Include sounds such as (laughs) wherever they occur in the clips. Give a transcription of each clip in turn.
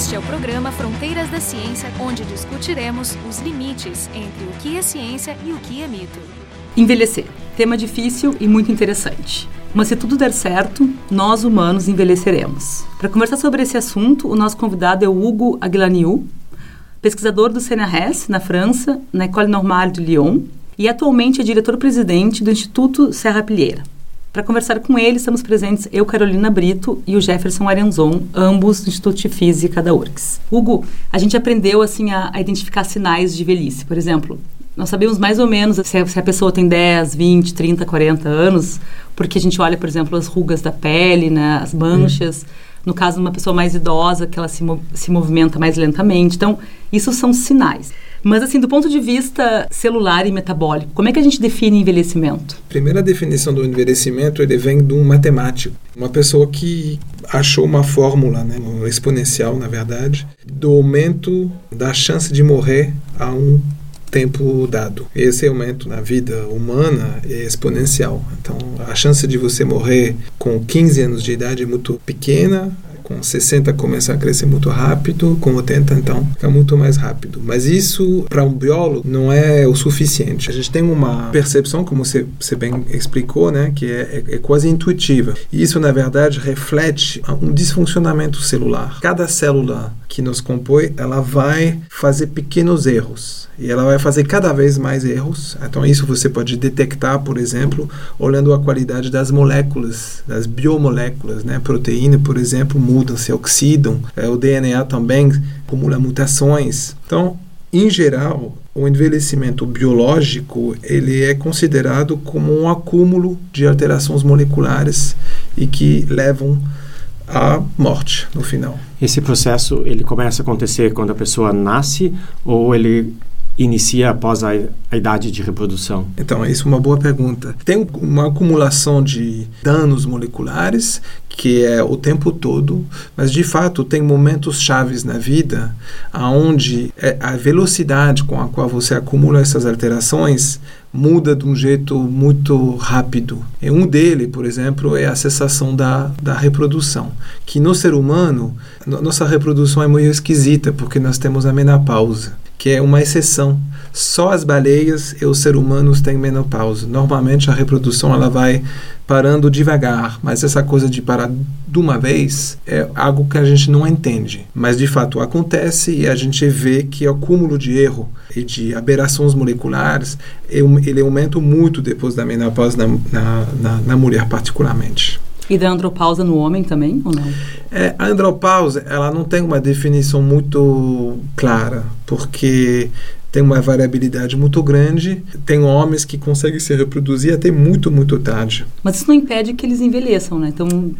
Este é o programa Fronteiras da Ciência, onde discutiremos os limites entre o que é ciência e o que é mito. Envelhecer. Tema difícil e muito interessante. Mas se tudo der certo, nós humanos envelheceremos. Para conversar sobre esse assunto, o nosso convidado é o Hugo Aguilaniu, pesquisador do CNRS, na França, na École Normale de Lyon, e atualmente é diretor-presidente do Instituto Serra Pilheira. Para conversar com ele, estamos presentes eu, Carolina Brito, e o Jefferson Arenzon, ambos do Instituto de Física da URGS. Hugo, a gente aprendeu assim a, a identificar sinais de velhice. Por exemplo, nós sabemos mais ou menos se a, se a, pessoa tem 10, 20, 30, 40 anos, porque a gente olha, por exemplo, as rugas da pele, né, as manchas. Hum. No caso de uma pessoa mais idosa, que ela se, se movimenta mais lentamente. Então, isso são sinais. Mas, assim, do ponto de vista celular e metabólico, como é que a gente define envelhecimento? A primeira definição do envelhecimento ele vem de um matemático, uma pessoa que achou uma fórmula, né, um exponencial, na verdade, do aumento da chance de morrer a um tempo dado. Esse aumento na vida humana é exponencial. Então, a chance de você morrer com 15 anos de idade é muito pequena, com 60 começa a crescer muito rápido, com 80 então fica muito mais rápido. Mas isso para um biólogo não é o suficiente. A gente tem uma percepção, como você, você bem explicou, né, que é, é, é quase intuitiva. E isso na verdade reflete um desfuncionamento celular. Cada célula que nos compõe, ela vai fazer pequenos erros e ela vai fazer cada vez mais erros. Então isso você pode detectar, por exemplo, olhando a qualidade das moléculas, das biomoléculas, né? Proteína, por exemplo, mudam, se oxidam. É, o DNA também acumula mutações. Então, em geral, o envelhecimento biológico ele é considerado como um acúmulo de alterações moleculares e que levam à morte no final. Esse processo ele começa a acontecer quando a pessoa nasce ou ele inicia após a, a, idade de reprodução? Então, isso é uma boa pergunta. Tem uma acumulação de danos moleculares que é o tempo todo, mas de fato tem momentos chaves na vida aonde é a velocidade com a qual você acumula essas alterações muda de um jeito muito rápido. E um dele, por exemplo, é a cessação da, da reprodução, que no ser humano, nossa reprodução é meio esquisita, porque nós temos a menopausa que é uma exceção. Só as baleias e os seres humanos têm menopausa. Normalmente a reprodução ela vai parando devagar, mas essa coisa de parar de uma vez é algo que a gente não entende. Mas de fato acontece e a gente vê que o acúmulo de erro e de aberrações moleculares ele aumenta muito depois da menopausa na, na, na, na mulher particularmente. E da andropausa no homem também, ou não? É, a andropausa, ela não tem uma definição muito clara, porque tem uma variabilidade muito grande. Tem homens que conseguem se reproduzir até muito, muito tarde. Mas isso não impede que eles envelheçam, né? Então...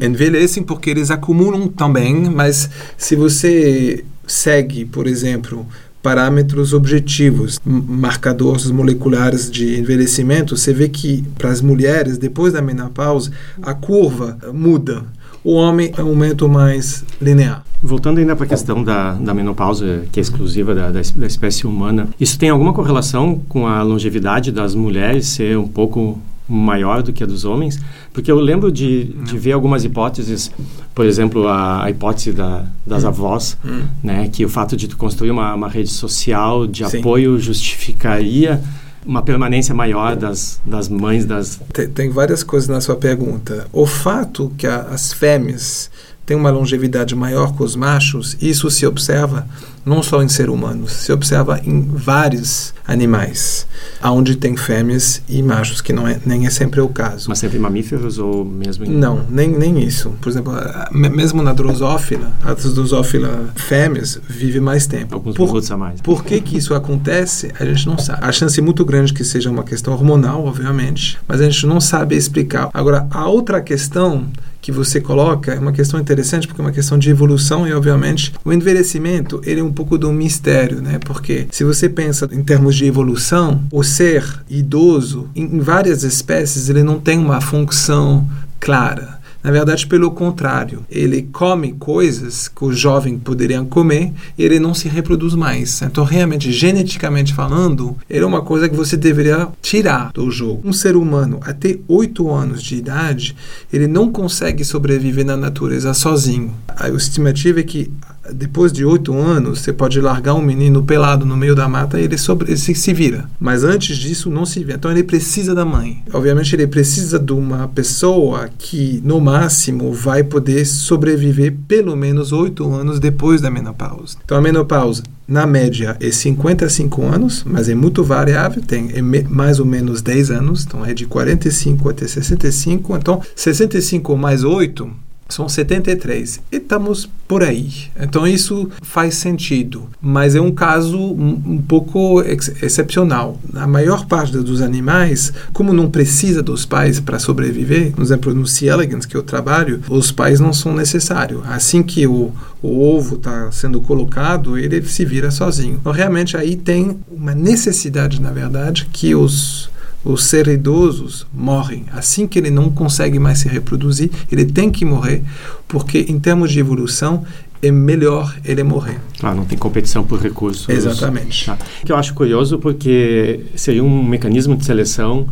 Envelhecem porque eles acumulam também, mas se você segue, por exemplo, parâmetros objetivos, marcadores moleculares de envelhecimento, você vê que para as mulheres, depois da menopausa, a curva muda. O homem é um aumento mais linear. Voltando ainda para a questão da, da menopausa, que é exclusiva da, da, da, espécie humana, isso tem alguma correlação com a longevidade das mulheres ser um pouco maior do que a dos homens? Porque eu lembro de, de ver algumas hipóteses, por exemplo, a, a hipótese da, das hum. avós, hum. né, que o fato de tu construir uma, uma rede social de Sim. apoio justificaria uma permanência maior das, das mães das... Tem, tem várias coisas na sua pergunta. O fato que a, as fêmeas têm uma longevidade maior que os machos, isso se observa não só em ser humano, se observa em vários animais, aonde tem fêmeas e machos, que não é, nem é sempre o caso. Mas sempre mamíferos ou mesmo em... Não, nem, nem isso. Por exemplo, mesmo na drosófila, a drosófila fêmeas vive mais tempo. Alguns Por, minutos a mais. Por que que isso acontece? A gente não sabe. A chance é muito grande que seja uma questão hormonal, obviamente, mas a gente não sabe explicar. Agora, a outra questão que você coloca é uma questão interessante porque é uma questão de evolução e obviamente o envelhecimento ele é um pouco do mistério, né? Porque se você pensa em termos de evolução, o ser idoso em várias espécies ele não tem uma função clara. Na verdade, pelo contrário, ele come coisas que o jovem poderia comer e ele não se reproduz mais. Então, realmente, geneticamente falando, ele é uma coisa que você deveria tirar do jogo. Um ser humano até 8 anos de idade, ele não consegue sobreviver na natureza sozinho. A estimativa é que depois de oito anos, você pode largar um menino pelado no meio da mata e ele, sobre, ele se, se vira. Mas antes disso, não se vira. Então, ele precisa da mãe. Obviamente, ele precisa de uma pessoa que, no máximo, vai poder sobreviver pelo menos oito anos depois da menopausa. Então, a menopausa na média é 55 anos, mas é muito variável, tem é mais ou menos 10 anos, então é de 45 até 65, então 65 mais 8 são 73. E estamos por aí. Então isso faz sentido. Mas é um caso um, um pouco ex excepcional. A maior parte dos animais, como não precisa dos pais para sobreviver, por exemplo, no C. elegans que eu trabalho, os pais não são necessários. Assim que o, o ovo está sendo colocado, ele se vira sozinho. Então realmente aí tem uma necessidade, na verdade, que os os seres idosos morrem. Assim que ele não consegue mais se reproduzir, ele tem que morrer, porque em termos de evolução é melhor ele morrer. Ah, não tem competição por recursos. Exatamente. Tá. Que eu acho curioso porque seria um mecanismo de seleção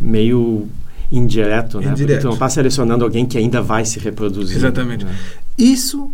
meio indireto, né? Indireto. Porque tu não está selecionando alguém que ainda vai se reproduzir. Exatamente. Né? Isso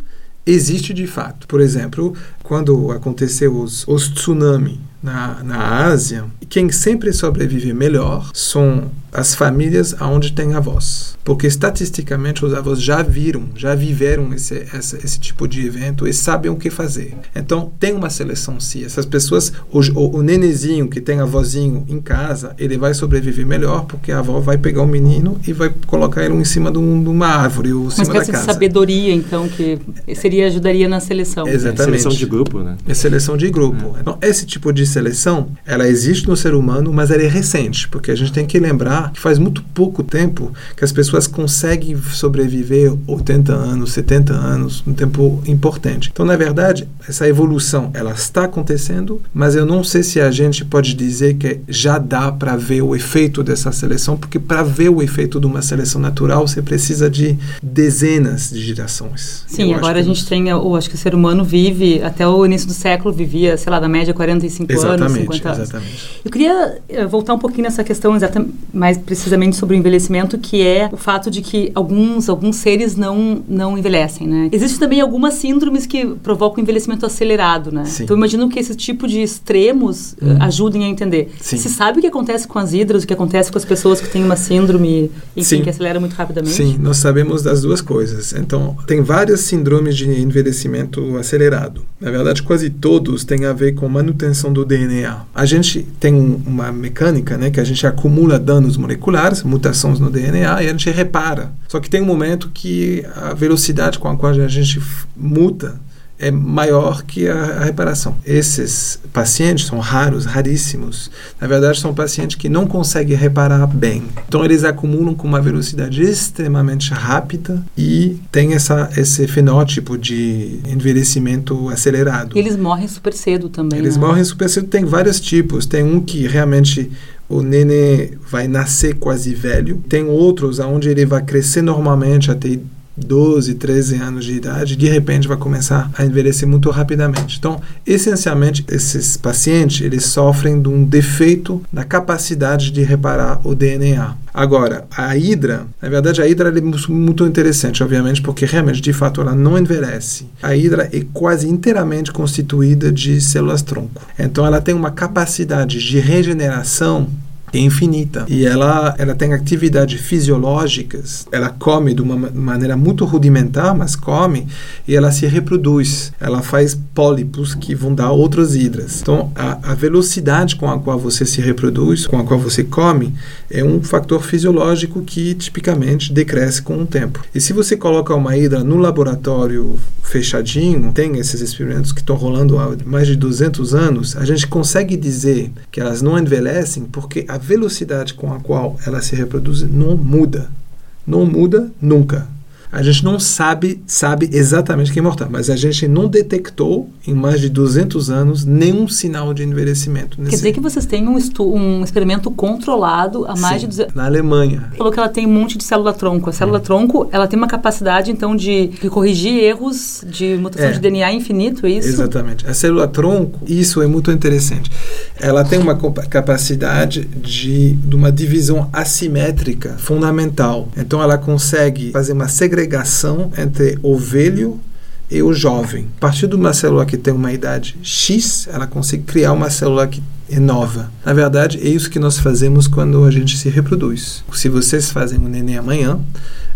existe de fato. Por exemplo, quando aconteceu os, os tsunami na, na Ásia, quem sempre sobrevive melhor são as famílias onde tem avós. Porque estatisticamente os avós já viram, já viveram esse, esse, esse tipo de evento e sabem o que fazer. Então tem uma seleção sim. Essas pessoas, o, o, o nenezinho que tem avózinho em casa, ele vai sobreviver melhor porque a avó vai pegar o menino e vai colocar ele em cima de, um, de uma árvore ou em cima uma da casa. de sabedoria, então, que seria ajudaria na seleção. Exatamente. É, seleção de grupo, né? É seleção de grupo. É. Então, esse tipo de seleção, ela existe no ser humano, mas ela é recente, porque a gente tem que lembrar que faz muito pouco tempo que as pessoas conseguem sobreviver 80 anos, 70 anos, um tempo importante. Então, na verdade, essa evolução, ela está acontecendo, mas eu não sei se a gente pode dizer que já dá para ver o efeito dessa seleção, porque para ver o efeito de uma seleção natural, você precisa de dezenas de gerações. Sim, eu agora a gente tem, eu acho que o ser humano vive, até o início do século, vivia, sei lá, na média 45 exatamente, anos, 50 anos. Exatamente. Eu queria eh, voltar um pouquinho nessa questão exatamente, mais precisamente sobre o envelhecimento, que é o fato de que alguns, alguns seres não, não envelhecem, né? Existem também algumas síndromes que provocam envelhecimento acelerado, né? Sim. Então, eu imagino que esse tipo de extremos Hum. ajudem a entender. Sim. Se sabe o que acontece com as hidras, o que acontece com as pessoas que têm uma síndrome, enfim, que acelera muito rapidamente? Sim, nós sabemos das duas coisas. Então, tem várias síndromes de envelhecimento acelerado. Na verdade, quase todos têm a ver com manutenção do DNA. A gente tem um- uma mecânica, né, que a gente acumula danos moleculares, mutações no DNA, e a gente repara. Só que tem um momento que a velocidade com a qual a gente muta é maior que a, a reparação. Esses pacientes são raros, raríssimos. Na verdade, são pacientes que não conseguem reparar bem. Então, eles acumulam com uma velocidade extremamente rápida e tem essa, esse fenótipo de envelhecimento acelerado. E eles morrem super cedo também. Eles né? morrem super cedo. Tem vários tipos. Tem um que realmente o nenê vai nascer quase velho. Tem outros onde ele vai crescer normalmente até 12, 13 anos de idade. De repente vai começar a envelhecer muito rapidamente. Então, essencialmente, esses pacientes eles sofrem de um defeito na capacidade de reparar o DNA. Agora, a hidra, na verdade, a hidra é mu- muito interessante, obviamente, porque realmente, de fato, ela não envelhece. A hidra é quase inteiramente constituída de células tronco. Então, ela tem uma capacidade de regeneração é infinita. E ela, ela tem atividades fisiológicas, ela come de uma ma- maneira muito rudimentar, mas come, e ela se reproduz. Ela faz pólipos que vão dar outras hidras. Então, a, a velocidade com a qual você se reproduz, com a qual você come, é um fator fisiológico que tipicamente decresce com o tempo. E se você coloca uma hidra no laboratório fechadinho, tem esses experimentos que estão rolando há mais de 200 anos, a gente consegue dizer que elas não envelhecem porque a velocidade com a qual elas se reproduzem não muda. Não muda nunca. A gente não sabe, sabe exatamente que é mortal, mas a gente não detectou em mais de 200 anos nenhum sinal de envelhecimento. Quer dizer que vocês têm um, um experimento controlado há mais Sim, de 200 na Alemanha. falou que ela tem um monte de célula-tronco. A célula-tronco, ela tem uma capacidade, então, de, de corrigir erros de mutação É. de DNA infinito, é isso? Exatamente. A célula tronco, isso é muito interessante. Ela tem uma capacidade de, de uma divisão assimétrica fundamental. Então ela consegue fazer uma segregação entre ovelho é o jovem. A partir de uma célula que tem uma idade X, ela consegue criar uma célula que é nova. Na verdade, é isso que nós fazemos quando a gente se reproduz. Se vocês fazem um neném amanhã,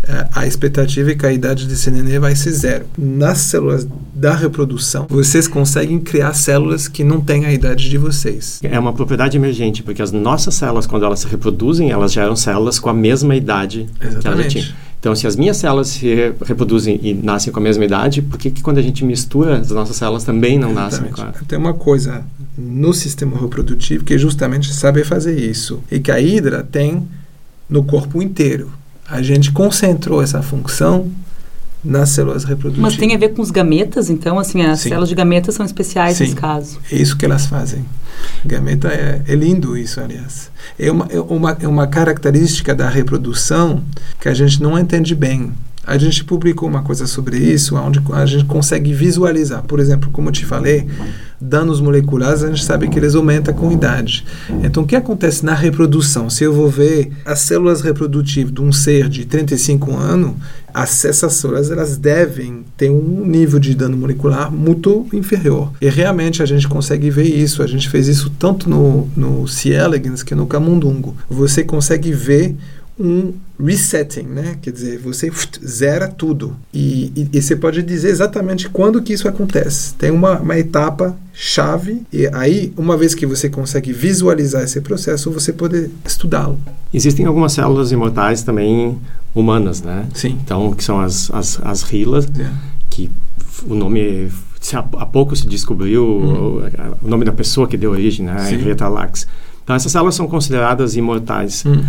eh, a expectativa é que a idade desse neném vai ser zero. Nas células da reprodução, vocês conseguem criar células que não têm a idade de vocês. É uma propriedade emergente, porque as nossas células, quando elas se reproduzem, elas geram células com a mesma idade Exatamente. que elas já tinham. Então, se as minhas células se reproduzem e nascem com a mesma idade, por que, que quando a gente mistura, as nossas células também não nascem com a... Tem uma coisa no sistema reprodutivo que é justamente saber fazer isso. E que a hidra tem no corpo inteiro. A gente concentrou essa função nas células reprodutivas. Mas tem a ver com os gametas, então, assim, as Sim. células de gametas são especiais Sim. nesse caso. É isso que elas fazem. Gameta é, é lindo isso, aliás. É uma, é, uma, é uma característica da reprodução que a gente não entende bem. A gente publicou uma coisa sobre isso, onde a gente consegue visualizar. Por exemplo, como eu te falei, danos moleculares, a gente sabe que eles aumentam com idade. Então, o que acontece na reprodução? Se eu vou ver as células reprodutivas de um ser de 35 anos, as, essas células elas devem ter um nível de dano molecular muito inferior. E realmente a gente consegue ver isso. A gente fez isso tanto no, no C. elegans que no camundungo. Você consegue ver um resetting, né? Quer dizer, você zera tudo. E, e, e, você pode dizer exatamente quando que isso acontece. Tem uma, uma etapa chave e aí, uma vez que você consegue visualizar esse processo, você pode estudá-lo. Existem algumas células imortais também humanas, né? Sim. Então, que são as, as, as rilas, Yeah. que o nome... Há pouco se descobriu o, o nome da pessoa que deu origem, né? Henrietta Lacks. Então, essas células são consideradas imortais. Hum.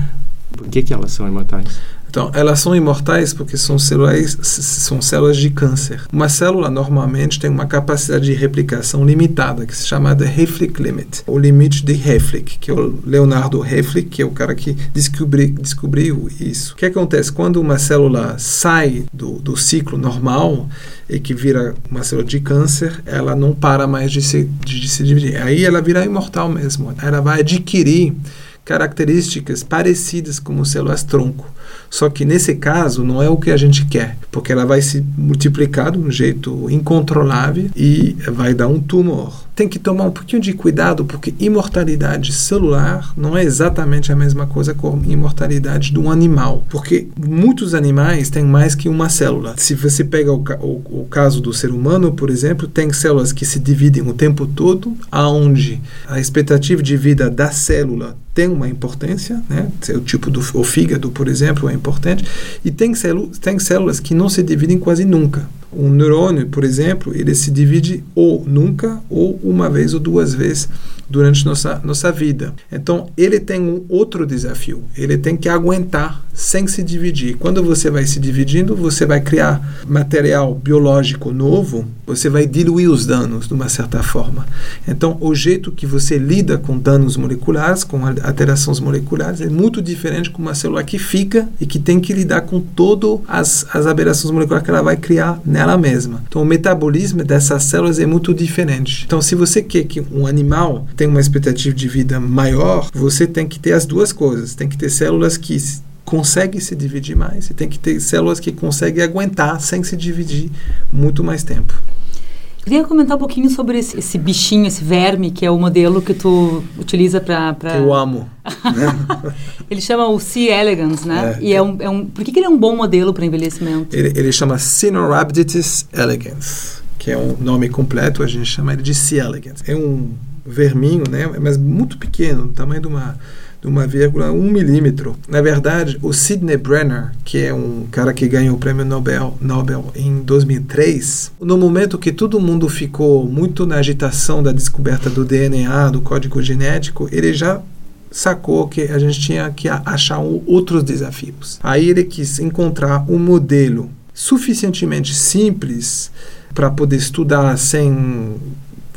Por que, que elas são imortais? Então, elas são imortais porque são células, são células de câncer. Uma célula normalmente tem uma capacidade de replicação limitada, que se chama de Hayflick Limit, o limite de Hayflick, que é o Leonardo Hayflick, que é o cara que descobri, descobriu isso. O que acontece? Quando uma célula sai do, do ciclo normal e que vira uma célula de câncer, ela não para mais de se, de, de se dividir. Aí ela vira imortal mesmo. Ela vai adquirir características parecidas com células tronco. Só que nesse caso não é o que a gente quer, porque ela vai se multiplicar de um jeito incontrolável e vai dar um tumor. Tem que tomar um pouquinho de cuidado, porque imortalidade celular não é exatamente a mesma coisa com imortalidade de um animal, porque muitos animais têm mais que uma célula. Se você pega o, o, o caso do ser humano, por exemplo, tem células que se dividem o tempo todo, aonde a expectativa de vida da célula tem uma importância, né? O tipo do o fígado, por exemplo, é importante. E tem, célula, tem células que não se dividem quase nunca. Um neurônio, por exemplo, ele se divide ou nunca ou uma vez ou duas vezes durante nossa nossa vida. Então, ele tem um outro desafio. Ele tem que aguentar sem se dividir. Quando você vai se dividindo, você vai criar material biológico novo, você vai diluir os danos de uma certa forma. Então, o jeito que você lida com danos moleculares, com alterações moleculares, é muito diferente com uma célula que fica e que tem que lidar com todas as, aberrações moleculares que ela vai criar nela mesma. Então, o metabolismo dessas células é muito diferente. Então, se você quer que um animal tenha uma expectativa de vida maior, você tem que ter as duas coisas. Tem que ter células que conseguem se dividir mais e tem que ter células que conseguem aguentar sem se dividir muito mais tempo. Queria comentar um pouquinho sobre esse, esse, bichinho, esse verme, que é o modelo que tu utiliza para... Pra... Eu amo. (laughs) ele chama o C. elegans, né? É. E é um, é um... Por que, que ele é um bom modelo para envelhecimento? Ele, ele chama Sinorhabditis elegans, que é um nome completo, a gente chama ele de C. elegans. É um verminho, né? Mas muito pequeno, do tamanho de uma de uma vírgula um milímetro. Na verdade, o Sidney Brenner, que é um cara que ganhou o prêmio Nobel, Nobel em 2003, no momento que todo mundo ficou muito na agitação da descoberta do DNA, do código genético, ele já sacou que a gente tinha que achar outros desafios. Aí ele quis encontrar um modelo suficientemente simples para poder estudar sem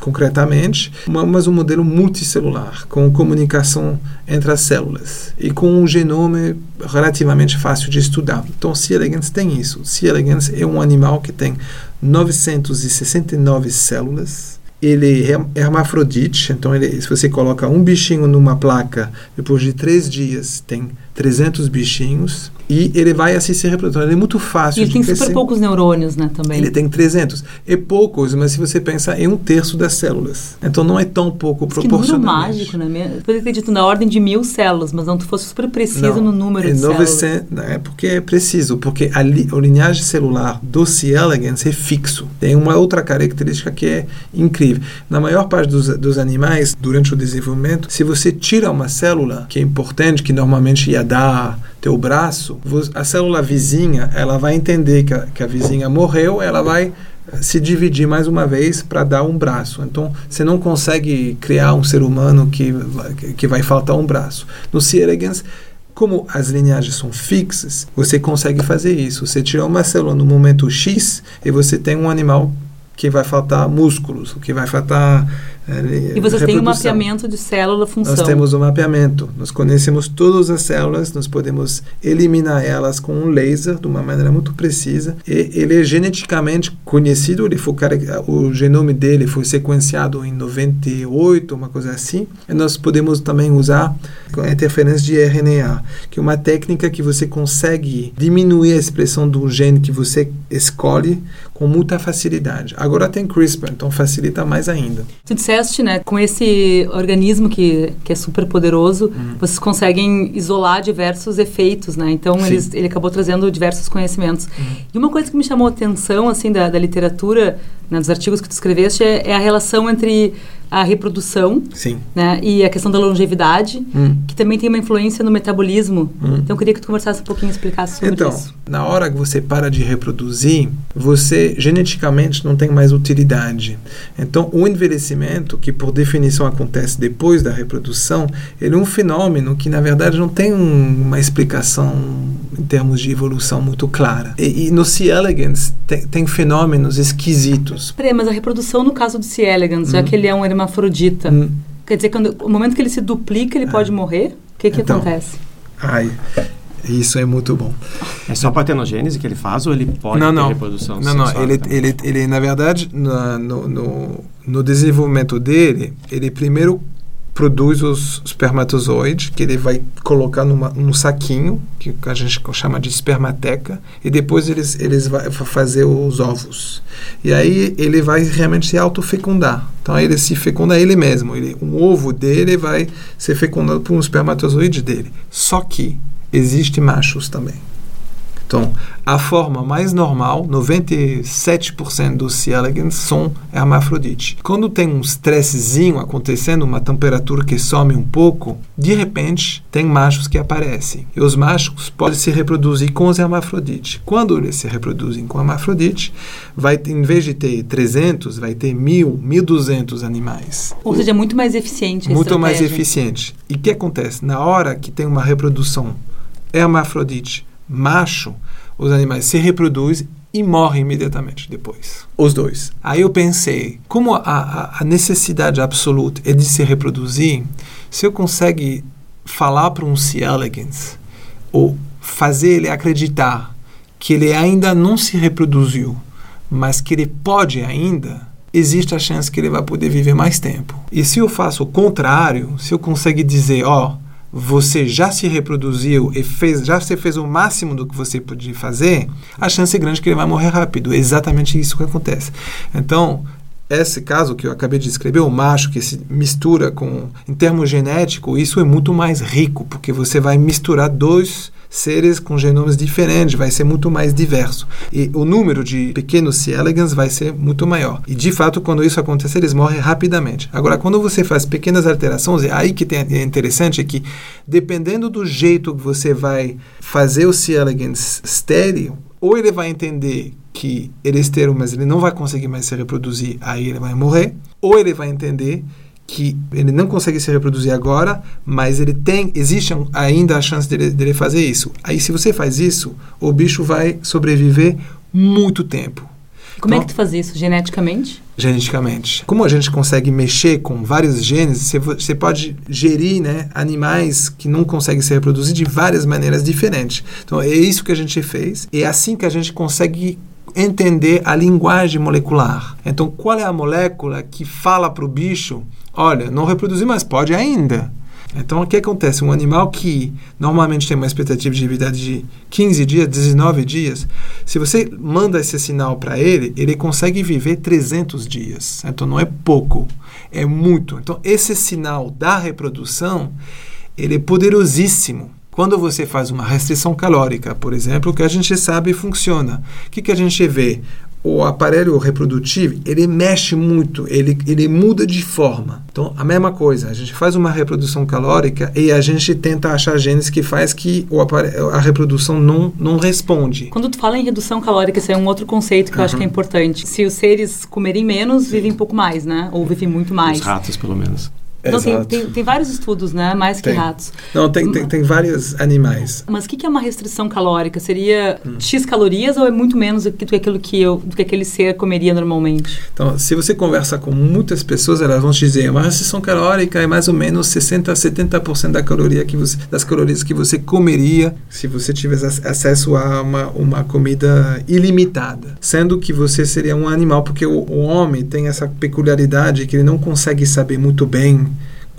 concretamente, mas um modelo multicelular, com comunicação entre as células e com um genoma relativamente fácil de estudar. Então, C. elegans tem isso. C. elegans é um animal que tem 969 células. Ele é hermafrodite, então ele, se você coloca um bichinho numa placa, depois de três dias tem 300 bichinhos e ele vai assim se reproduzir. Ele é muito fácil E ele tem crescer. super poucos neurônios, né, também. Ele tem 300. É poucos, mas se você pensar, é um terço das células. Então não é tão pouco Diz que número mágico, né? Eu acredito na ordem de mil células, mas não tu fosse super preciso Não, no número é de células. 900, é porque é preciso, porque a, li, a linhagem celular do C. elegans é fixo. Tem uma outra característica que é incrível. Na maior parte dos, dos animais, durante o desenvolvimento, se você tira uma célula que é importante, que normalmente ia dar teu braço, a célula vizinha, ela vai entender que a, que a vizinha morreu, ela vai se dividir mais uma vez para dar um braço. Então, você não consegue criar um ser humano que, que vai faltar um braço. No elegans, como as linhagens são fixas, você consegue fazer isso. Você tira uma célula no momento X e você tem um animal que vai faltar músculos, que vai faltar E vocês têm um mapeamento de célula-função. Nós temos um mapeamento. Nós conhecemos todas as células, nós podemos eliminar elas com um laser de uma maneira muito precisa. E ele é geneticamente conhecido, ele foi, o genome dele foi sequenciado em 98, uma coisa assim. E nós podemos também usar a interferência de RNA, que é uma técnica que você consegue diminuir a expressão do gene que você escolhe com muita facilidade. Agora tem CRISPR, então facilita mais ainda. Tu disseste, né, com esse organismo que, que é super poderoso, Uhum. vocês conseguem isolar diversos efeitos, né? Então, eles, ele acabou trazendo diversos conhecimentos. Uhum. E uma coisa que me chamou a atenção, assim, da, da literatura, né, dos artigos que tu escreveste, é, é a relação entre a reprodução, Sim. né, e a questão da longevidade, Hum. que também tem uma influência no metabolismo. Hum. Então, eu queria que tu conversasse um pouquinho, explicasse sobre Então, isso. na hora que você para de reproduzir, você geneticamente não tem mais utilidade. Então, o envelhecimento, que por definição acontece depois da reprodução, ele é um fenômeno que, na verdade, não tem um- uma explicação em termos de evolução muito clara. E, e no C. elegans tem, tem fenômenos esquisitos. Peraí, mas a reprodução, no caso do C. elegans, já Hum. que ele é um hermafrodita, Hum, quer dizer, quando, o momento que ele se duplica, ele pode morrer? O que, que Então, acontece? Ai, isso é muito bom. É só partenogênese que ele faz ou ele pode não, ter não. reprodução Não, não. Ele, também? ele, ele, na verdade, na- no, no, no desenvolvimento dele, ele primeiro produz os espermatozoides, que ele vai colocar numa, num saquinho, que a gente chama de espermateca, e depois eles, eles fa- fazer os ovos. E aí ele vai realmente se autofecundar. Então ele se fecunda ele mesmo. Ele, um ovo dele vai ser fecundado por um espermatozoide dele. Só que existe machos também. Então, a forma mais normal, 97% dos C. elegans são hermafrodite. Quando tem um estressezinho acontecendo, uma temperatura que some um pouco, de repente tem machos que aparecem. E os machos podem se reproduzir com os hermafrodites. Quando eles se reproduzem com hermafrodite, vai em vez de ter 300, vai ter 1.000, 1.200 animais. Ou seja, é muito mais eficiente Muito mais eficiente. E o que acontece? Na hora que tem uma reprodução hermafrodite macho, os animais se reproduzem e morrem imediatamente depois. Os dois. Aí eu pensei, como a, a, a necessidade absoluta é de se reproduzir, se eu consegue falar para um C. elegans ou fazer ele acreditar que ele ainda não se reproduziu, mas que ele pode ainda, existe a chance que ele vai poder viver mais tempo. E se eu faço o contrário, se eu conseguir dizer, ó, você já se reproduziu e fez, já você fez o máximo do que você podia fazer, a chance é grande que ele vai morrer rápido. É exatamente isso que acontece. Então, esse caso que eu acabei de descrever, o macho que se mistura com, em termos genéticos, isso é muito mais rico, porque você vai misturar dois seres com genomas diferentes, vai ser muito mais diverso. E o número de pequenos C. elegans vai ser muito maior. E, de fato, quando isso acontecer, eles morrem rapidamente. Agora, quando você faz pequenas alterações, é aí que tem, é interessante é que, dependendo do jeito que você vai fazer o C. elegans estéreo, ou ele vai entender que ele é estéreo, mas ele não vai conseguir mais se reproduzir, aí ele vai morrer, ou ele vai entender que ele não consegue se reproduzir agora, mas ele tem, existe ainda a chance dele, dele fazer isso. Aí, se você faz isso, o bicho vai sobreviver muito tempo. Como é Então- que tu faz isso? Geneticamente? geneticamente. Como a gente consegue mexer com vários genes, você, vo- você pode gerir né, animais que não conseguem se reproduzir de várias maneiras diferentes. Então, é isso que a gente fez. É assim que a gente consegue entender a linguagem molecular. Então, qual é a molécula que fala para o bicho, olha, não reproduzir, mas pode ainda. Então, o que acontece? Um animal que normalmente tem uma expectativa de vida de 15 dias, 19 dias, se você manda esse sinal para ele, ele consegue viver 300 dias. Então, não é pouco, é muito. Então, esse sinal da reprodução, ele é poderosíssimo. Quando você faz uma restrição calórica, por exemplo, que a gente sabe funciona. O que, que a gente vê? o aparelho reprodutivo ele mexe muito, ele, ele muda de forma. Então, a mesma coisa, a gente faz uma reprodução calórica e a gente tenta achar genes que faz que o aparelho, a reprodução não, não responde. Quando tu fala em redução calórica, isso é um outro conceito que uhum. eu acho que é importante. Se os seres comerem menos, Sim. vivem um pouco mais, né? Ou vivem muito mais. Os ratos, pelo menos. Então, tem, tem, tem, vários estudos, né? Mais que tem. ratos. Não, tem, tem, tem vários animais. Mas o que, que, é uma restrição calórica? Seria hum. X calorias ou é muito menos do que aquilo que, eu, do que aquele ser comeria normalmente? Então, se você conversa com muitas pessoas, elas vão te dizer uma restrição calórica é mais ou menos 60 a 70% da caloria que você, das calorias que você comeria se você tivesse acesso a uma, uma comida ilimitada. Sendo que você seria um animal, porque o, o homem tem essa peculiaridade que ele não consegue saber muito bem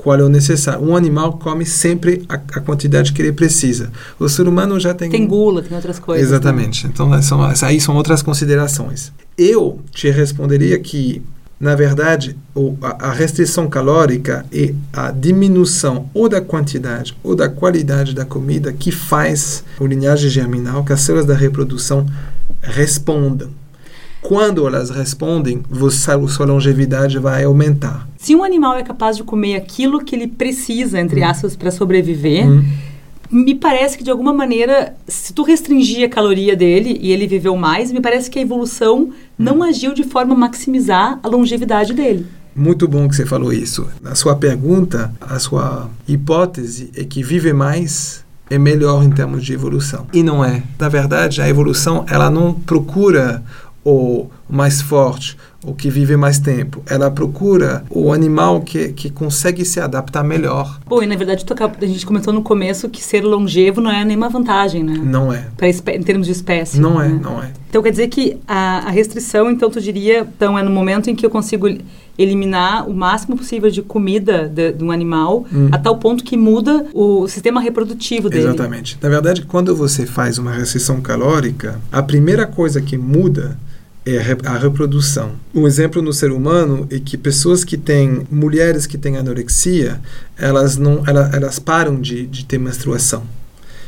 qual é o necessário. Um animal come sempre a, a, quantidade que ele precisa. O ser humano já tem... Tem gula, tem outras coisas. Exatamente. Né? Então, são, aí são outras considerações. Eu te responderia que, na verdade, o, a, a restrição calórica e a diminuição ou da quantidade ou da qualidade da comida que faz o linhagem germinal, que as células da reprodução respondam quando elas respondem, você, sua longevidade vai aumentar. Se um animal é capaz de comer aquilo que ele precisa, entre hum. aspas, para sobreviver, hum. me parece que de alguma maneira, se tu restringir a caloria dele e ele viveu mais, me parece que a evolução hum. não agiu de forma a maximizar a longevidade dele. Muito bom que você falou isso. A sua pergunta, a sua hipótese é que viver mais é melhor em termos de evolução. E não é. Na verdade, a evolução ela não procura o mais forte, o que vive mais tempo. Ela procura o animal que, que consegue se adaptar melhor. Bom, e na verdade a gente comentou no começo que ser longevo não é nenhuma vantagem, né? Não é. Pra, em termos de espécie. Não é, né? é, não é. Então quer dizer que a, a restrição, então tu diria, então é no momento em que eu consigo eliminar o máximo possível de comida de, de um animal hum. a tal ponto que muda o sistema reprodutivo dele. Exatamente. Na verdade, quando você faz uma restrição calórica, a primeira coisa que muda é a reprodução. Um exemplo no ser humano é que pessoas que têm, mulheres que têm anorexia, elas não, elas, elas param de, de ter menstruação.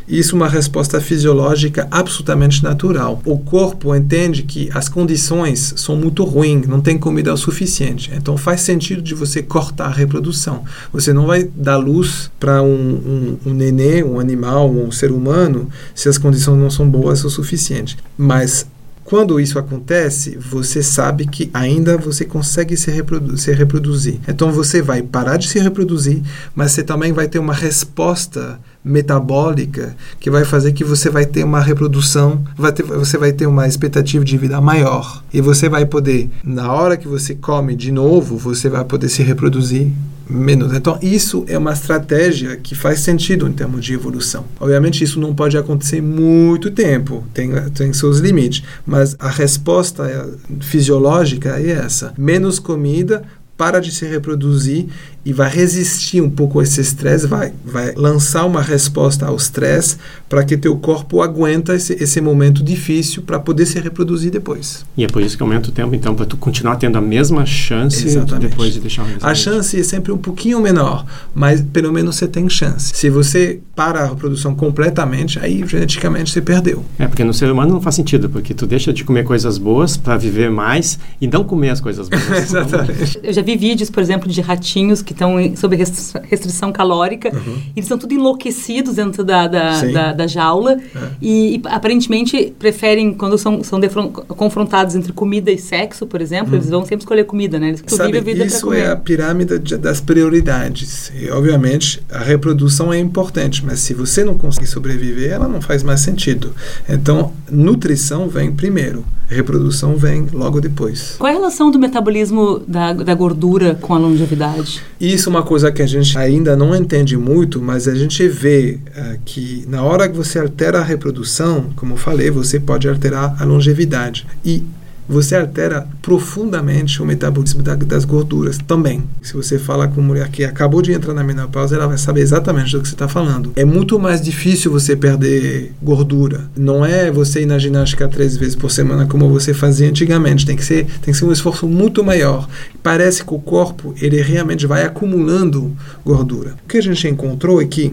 Isso é uma resposta fisiológica absolutamente natural. O corpo entende que as condições são muito ruins, não tem comida o suficiente. Então faz sentido de você cortar a reprodução. Você não vai dar luz para um, um, um nenê, um animal, um ser humano, se as condições não são boas o suficiente. Mas quando isso acontece, você sabe que ainda você consegue se, reprodu se reproduzir. Então você vai parar de se reproduzir, mas você também vai ter uma resposta metabólica que vai fazer que você vai ter uma reprodução, vai ter, você vai ter uma expectativa de vida maior. E você vai poder, na hora que você come de novo, você vai poder se reproduzir menos. Então, isso é uma estratégia que faz sentido em termos de evolução. Obviamente, isso não pode acontecer muito tempo, tem, tem seus limites, mas a resposta fisiológica é essa: menos comida, para de se reproduzir e vai resistir um pouco a esse estresse, vai, vai lançar uma resposta ao estresse para que teu corpo aguenta esse, esse momento difícil para poder se reproduzir depois. E é por isso que aumenta o tempo, então, para tu continuar tendo a mesma chance Exatamente. depois de deixar o A chance é sempre um pouquinho menor, mas pelo menos você tem chance. Se você para a reprodução completamente, aí geneticamente você perdeu. É, porque no ser humano não faz sentido, porque tu deixa de comer coisas boas para viver mais e não comer as coisas boas. (laughs) Exatamente. Eu já vi vídeos, por exemplo, de ratinhos que estão sob restrição calórica. Uhum. Eles estão tudo enlouquecidos dentro da, da, da, da jaula é. e, e, aparentemente preferem, quando são, são confrontados entre comida e sexo, por exemplo, uhum. eles vão sempre escolher comida, né? Eles Sabe, a vida isso é a pirâmide das prioridades. E, obviamente, a reprodução é importante, mas se você não conseguir sobreviver, ela não faz mais sentido. Então, nutrição vem primeiro reprodução vem logo depois. Qual é a relação do metabolismo da, da gordura com a longevidade? Isso é uma coisa que a gente ainda não entende muito, mas a gente vê uh, que na hora que você altera a reprodução, como eu falei, você pode alterar a longevidade. E você altera profundamente o metabolismo da, das gorduras também. Se você fala com uma mulher que acabou de entrar na menopausa, ela vai saber exatamente do que você está falando. É muito mais difícil você perder gordura. Não é você ir na ginástica três vezes por semana como você fazia antigamente. Tem que ser, tem que ser um esforço muito maior. Parece que o corpo ele realmente vai acumulando gordura. O que a gente encontrou é que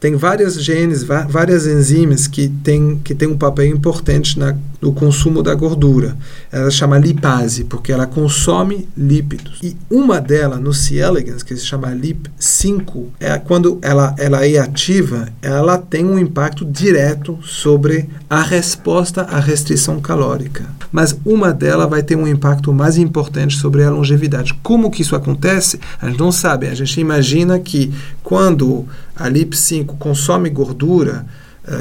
tem várias genes, várias enzimas que têm que tem um papel importante na, no consumo da gordura. Ela chama lipase, porque ela consome lípidos. E uma delas, no C. elegans, que se chama LIP5, é quando ela, ela é ativa, ela tem um impacto direto sobre a resposta à restrição calórica. Mas uma delas vai ter um impacto mais importante sobre a longevidade. Como que isso acontece? A gente não sabe. A gente imagina que quando a LIP5 consome gordura,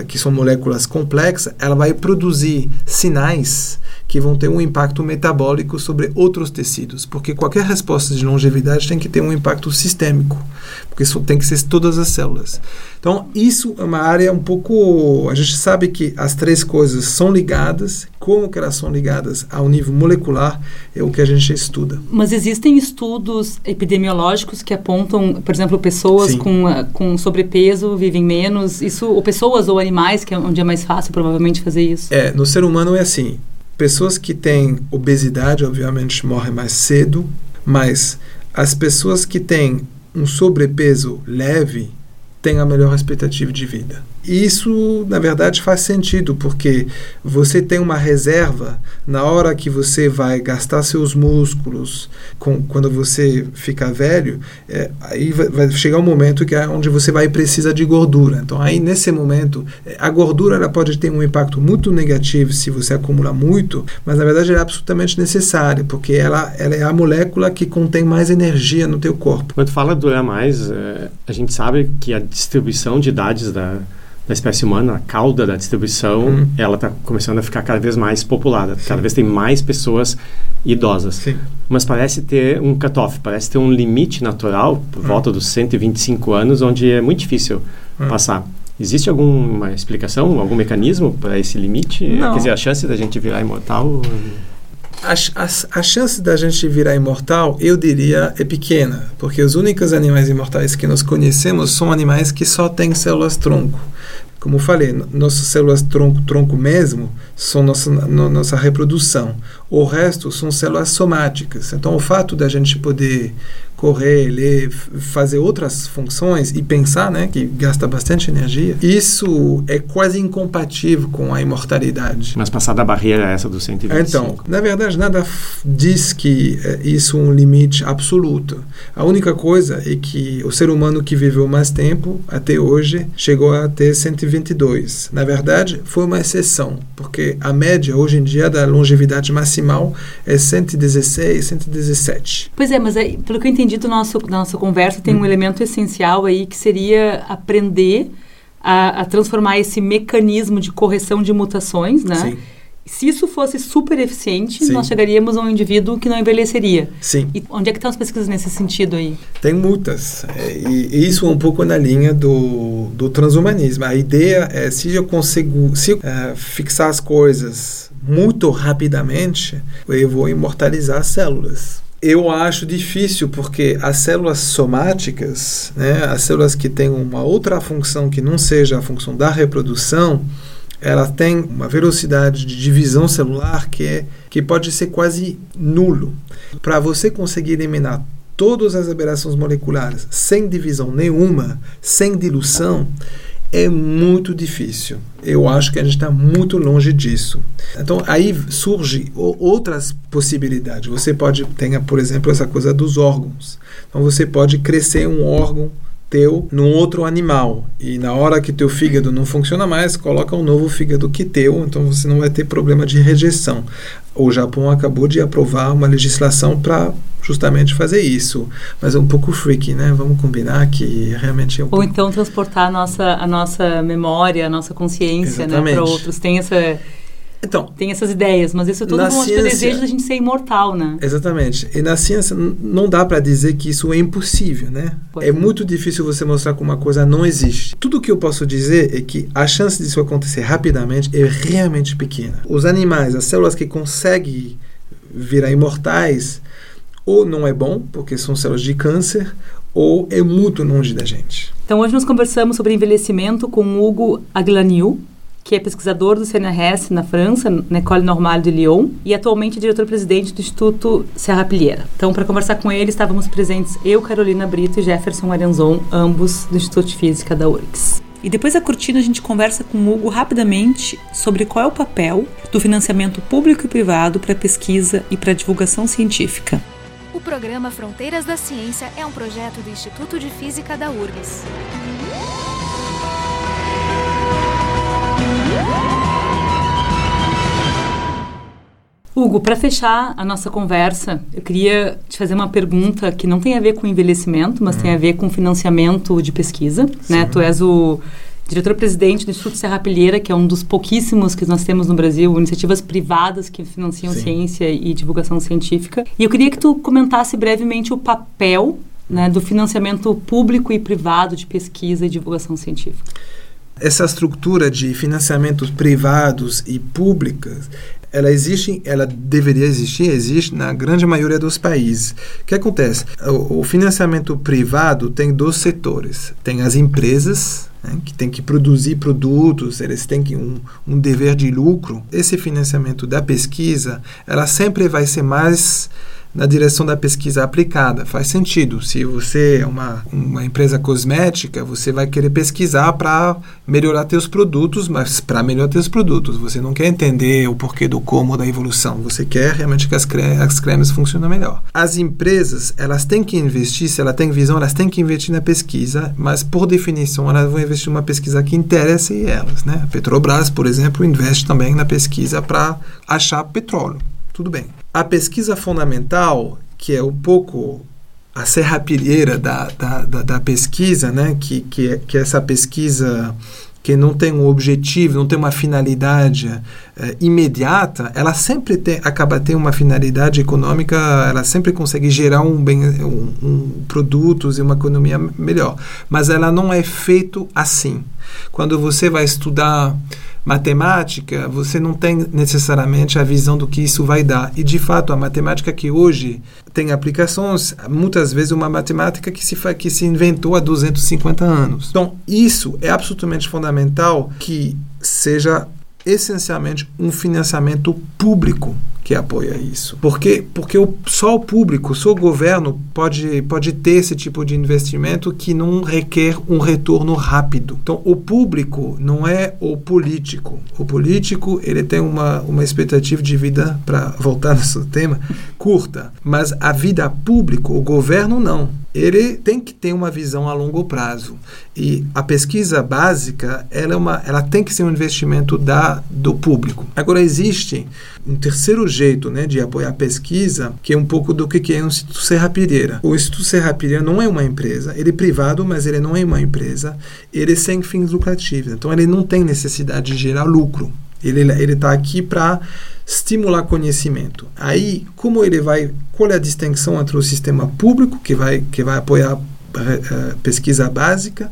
que são moléculas complexas, ela vai produzir sinais que vão ter um impacto metabólico sobre outros tecidos, porque qualquer resposta de longevidade tem que ter um impacto sistêmico, porque isso tem que ser todas as células. Então, isso é uma área um pouco. A gente sabe que as três coisas são ligadas, como que elas são ligadas ao nível molecular é o que a gente estuda. Mas existem estudos epidemiológicos que apontam, por exemplo, pessoas com, ah, com sobrepeso vivem menos, isso, ou pessoas ou animais, que é onde é mais fácil provavelmente fazer isso? É, no ser humano é assim. Pessoas que têm obesidade, obviamente, morrem mais cedo, mas as pessoas que têm um sobrepeso leve têm a melhor expectativa de vida. Isso, na verdade, faz sentido, porque você tem uma reserva na hora que você vai gastar seus músculos, com, quando você ficar velho, é, aí vai, vai, chegar um momento que é onde você vai precisar de gordura. Então, aí nesse momento, é, a gordura ela pode ter um impacto muito negativo se você acumula muito, mas na verdade ela é absolutamente necessária, porque ela, ela é a molécula que contém mais energia no teu corpo. Quando fala durar mais, é, a gente sabe que a distribuição de idades da da espécie humana, a cauda da distribuição, hum. ela está começando a ficar cada vez mais populada. Sim. Cada vez tem mais pessoas idosas. Sim. Mas parece ter um cutoff, parece ter um limite natural por hum. volta dos 125 anos, onde é muito difícil hum. passar. Existe alguma explicação, algum mecanismo para esse limite? Não. Quer dizer, a chance da gente virar imortal? A, a, a, chance da gente virar imortal, eu diria, é pequena, porque os únicos animais imortais que nós conhecemos são animais que só têm células tronco. Como falei, nossas células tronco, tronco mesmo são nossa, no, nossa reprodução. O resto são células somáticas. Então, o fato da gente poder correr, ler, fazer outras funções e pensar, né, que gasta bastante energia, isso é quase incompatível com a imortalidade. Mas passar da barreira essa do 125. Então, na verdade, nada diz que é, isso é um limite absoluto. A única coisa é que o ser humano que viveu mais tempo, até hoje, chegou a ter 122. Na verdade, foi uma exceção, porque a média hoje em dia da longevidade maximal é 116, 117. Pois é, mas é, pelo que eu entendi, do nosso, da nossa conversa, tem um hum. elemento essencial aí que seria aprender a, a, transformar esse mecanismo de correção de mutações, né? Sim. Se isso fosse super eficiente, Sim. nós chegaríamos a um indivíduo que não envelheceria. Sim. E onde é que estão as pesquisas nesse sentido aí? Tem muitas. É, e isso é um pouco na linha do, do transhumanismo. A ideia é se eu consigo se, uh, fixar as coisas muito rapidamente, eu vou imortalizar as células eu acho difícil porque as células somáticas, né, as células que têm uma outra função que não seja a função da reprodução, ela tem uma velocidade de divisão celular que, é, que pode ser quase nulo. Para você conseguir eliminar todas as aberrações moleculares sem divisão nenhuma, sem diluição, é muito difícil. Eu acho que a gente está muito longe disso. Então aí surge outras possibilidades. Você pode ter, por exemplo, essa coisa dos órgãos. Então você pode crescer um órgão teu num outro animal e na hora que teu fígado não funciona mais, coloca um novo fígado que teu, então você não vai ter problema de rejeição. O Japão acabou de aprovar uma legislação para justamente fazer isso. Mas é um pouco freaky, né? Vamos combinar que realmente é um Ou então transportar a nossa, a nossa memória, a nossa consciência né, para outros. Tem essa Então, tem essas ideias, mas isso é tudo um ciência, desejo da gente ser imortal, né? Exatamente. E na ciência não dá para dizer que isso é impossível, né? Pois é, é muito difícil você mostrar que uma coisa não existe. Tudo que eu posso dizer é que a chance disso acontecer rapidamente é realmente pequena. Os animais, as células que conseguem virar imortais, ou não é bom, porque são células de câncer, ou é muito longe da gente. Então hoje nós conversamos sobre envelhecimento com Hugo Aglaniu, que é pesquisador do CNRS na França, na École Normale de Lyon, e atualmente é diretor-presidente do Instituto Serra Pilheira. Então, para conversar com ele, estávamos presentes eu, Carolina Brito e Jefferson Arenzon, ambos do Instituto de Física da URGS. E depois da cortina, a gente conversa com o Hugo rapidamente sobre qual é o papel do financiamento público e privado para pesquisa e para divulgação científica. O programa Fronteiras da Ciência é um projeto do Instituto de Física da URGS. Hugo, para fechar a nossa conversa, eu queria te fazer uma pergunta que não tem a ver com envelhecimento, mas tem a ver com financiamento de pesquisa. Né? Tu és o diretor-presidente do Instituto Serra Pilheira, que é um dos pouquíssimos que nós temos no Brasil, iniciativas privadas que financiam Sim. ciência e divulgação científica. E eu queria que tu comentasse brevemente o papel né, do financiamento público e privado de pesquisa e divulgação científica essa estrutura de financiamentos privados e públicas ela existe, ela deveria existir, existe na grande maioria dos países. O que acontece? O, o financiamento privado tem dois setores. Tem as empresas, né, que têm que produzir produtos, eles têm que um, um dever de lucro. Esse financiamento da pesquisa, ela sempre vai ser mais na direção da pesquisa aplicada. Faz sentido. Se você é uma, uma empresa cosmética, você vai querer pesquisar para melhorar seus produtos, mas para melhorar seus produtos, você não quer entender o porquê do como da evolução. Você quer realmente que as, cremes, as cremes funcionem melhor. As empresas, elas têm que investir, se ela tem visão, elas têm que investir na pesquisa, mas por definição, elas vão investir numa pesquisa que interesse elas. Né? A Petrobras, por exemplo, investe também na pesquisa para achar petróleo. Tudo bem. A pesquisa fundamental, que é um pouco a serrapilheira da, da, da, da pesquisa, né? que, que, é, que é essa pesquisa que não tem um objetivo, não tem uma finalidade é, imediata, ela sempre tem, acaba tendo uma finalidade econômica, ela sempre consegue gerar um bem, um, um, produtos e uma economia melhor. Mas ela não é feito assim. Quando você vai estudar matemática, você não tem necessariamente a visão do que isso vai dar. E, de fato, a matemática que hoje tem aplicações, muitas vezes uma matemática que se, que se inventou há 250 anos. Então, isso é absolutamente fundamental que seja essencialmente um financiamento público que apoia isso. Porque, porque o, só o público, só o governo pode, pode ter esse tipo de investimento que não requer um retorno rápido. Então, o público não é o político. O político ele tem uma, uma expectativa de vida, para voltar (laughs) nesse tema, curta. Mas a vida pública, o governo não ele tem que ter uma visão a longo prazo. E a pesquisa básica, ela, é uma, ela tem que ser um investimento da, do público. Agora, existe um terceiro jeito né, de apoiar a pesquisa, que é um pouco do que é o Instituto Serra Pireira. O Instituto Serra Pireira não é uma empresa, ele é privado, mas ele não é uma empresa, ele é sem fins lucrativos. Então, ele não tem necessidade de gerar lucro. Ele está aqui para estimular conhecimento. Aí, como ele vai, qual é a distinção entre o sistema público, que vai, que vai apoiar eh, pesquisa básica,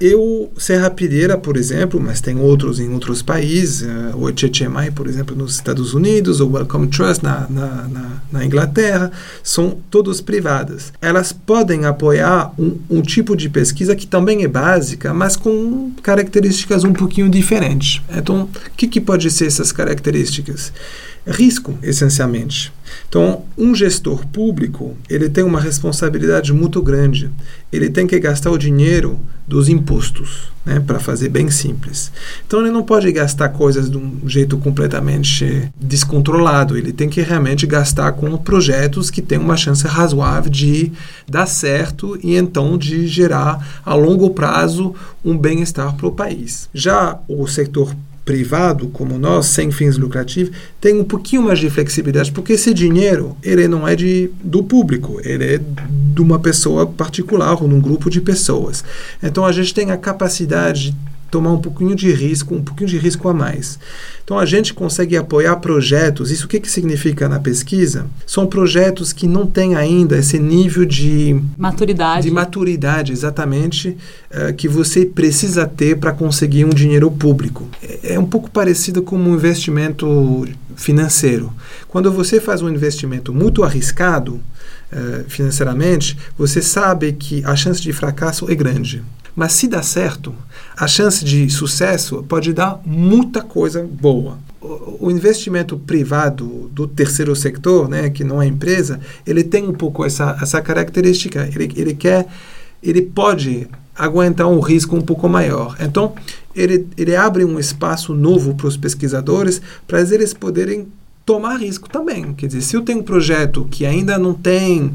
eu, Serra Pilheira, por exemplo, mas tem outros em outros países, uh, o HHMI, por exemplo, nos Estados Unidos, o Wellcome Trust na, na, na, na Inglaterra, são todas privadas. Elas podem apoiar um, um, tipo de pesquisa que também é básica, mas com características um pouquinho diferentes. Então, o que, que pode ser essas características? risco, essencialmente. Então, um gestor público, ele tem uma responsabilidade muito grande. Ele tem que gastar o dinheiro dos impostos, né, para fazer bem simples. Então, ele não pode gastar coisas de um jeito completamente descontrolado. Ele tem que realmente gastar com projetos que têm uma chance razoável de dar certo e então de gerar a longo prazo um bem-estar para o país. Já o setor privado como nós, sem fins lucrativos, tem um pouquinho mais de flexibilidade, porque esse dinheiro ele não é de, do público, ele é de uma pessoa particular ou num grupo de pessoas. Então a gente tem a capacidade de tomar um pouquinho de risco, um pouquinho de risco a mais. Então a gente consegue apoiar projetos. Isso o que, que significa na pesquisa? São projetos que não têm ainda esse nível de maturidade, de maturidade exatamente uh, que você precisa ter para conseguir um dinheiro público. É, é um pouco parecido com um investimento financeiro. Quando você faz um investimento muito arriscado uh, financeiramente, você sabe que a chance de fracasso é grande. Mas se dá certo, a chance de sucesso pode dar muita coisa boa. O investimento privado do terceiro setor, né, que não é empresa, ele tem um pouco essa, essa característica. Ele, ele quer, ele pode aguentar um risco um pouco maior. Então, ele, ele abre um espaço novo para os pesquisadores para eles poderem tomar risco também. Quer dizer, se eu tenho um projeto que ainda não tem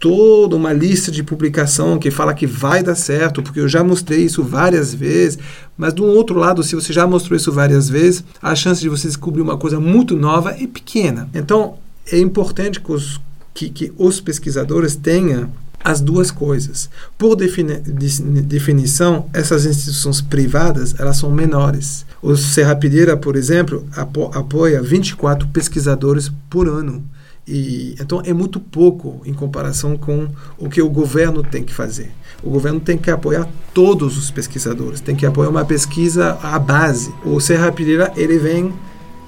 toda uma lista de publicação que fala que vai dar certo, porque eu já mostrei isso várias vezes, mas do outro lado, se você já mostrou isso várias vezes, a chance de você descobrir uma coisa muito nova é pequena. Então, é importante que os, que, que os pesquisadores tenham as duas coisas. Por defini definição, essas instituições privadas elas são menores. O Serrapideira, por exemplo, apo apoia 24 pesquisadores por ano. E, então é muito pouco em comparação com o que o governo tem que fazer. O governo tem que apoiar todos os pesquisadores, tem que apoiar uma pesquisa à base. O Serra ele vem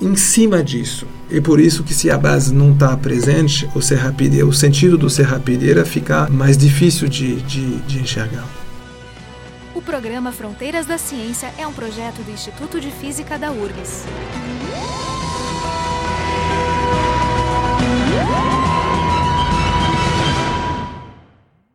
em cima disso. E por isso que se a base não está presente, o, Serra o sentido do Serra fica mais difícil de, de, de enxergar. O programa Fronteiras da Ciência é um projeto do Instituto de Física da URGS.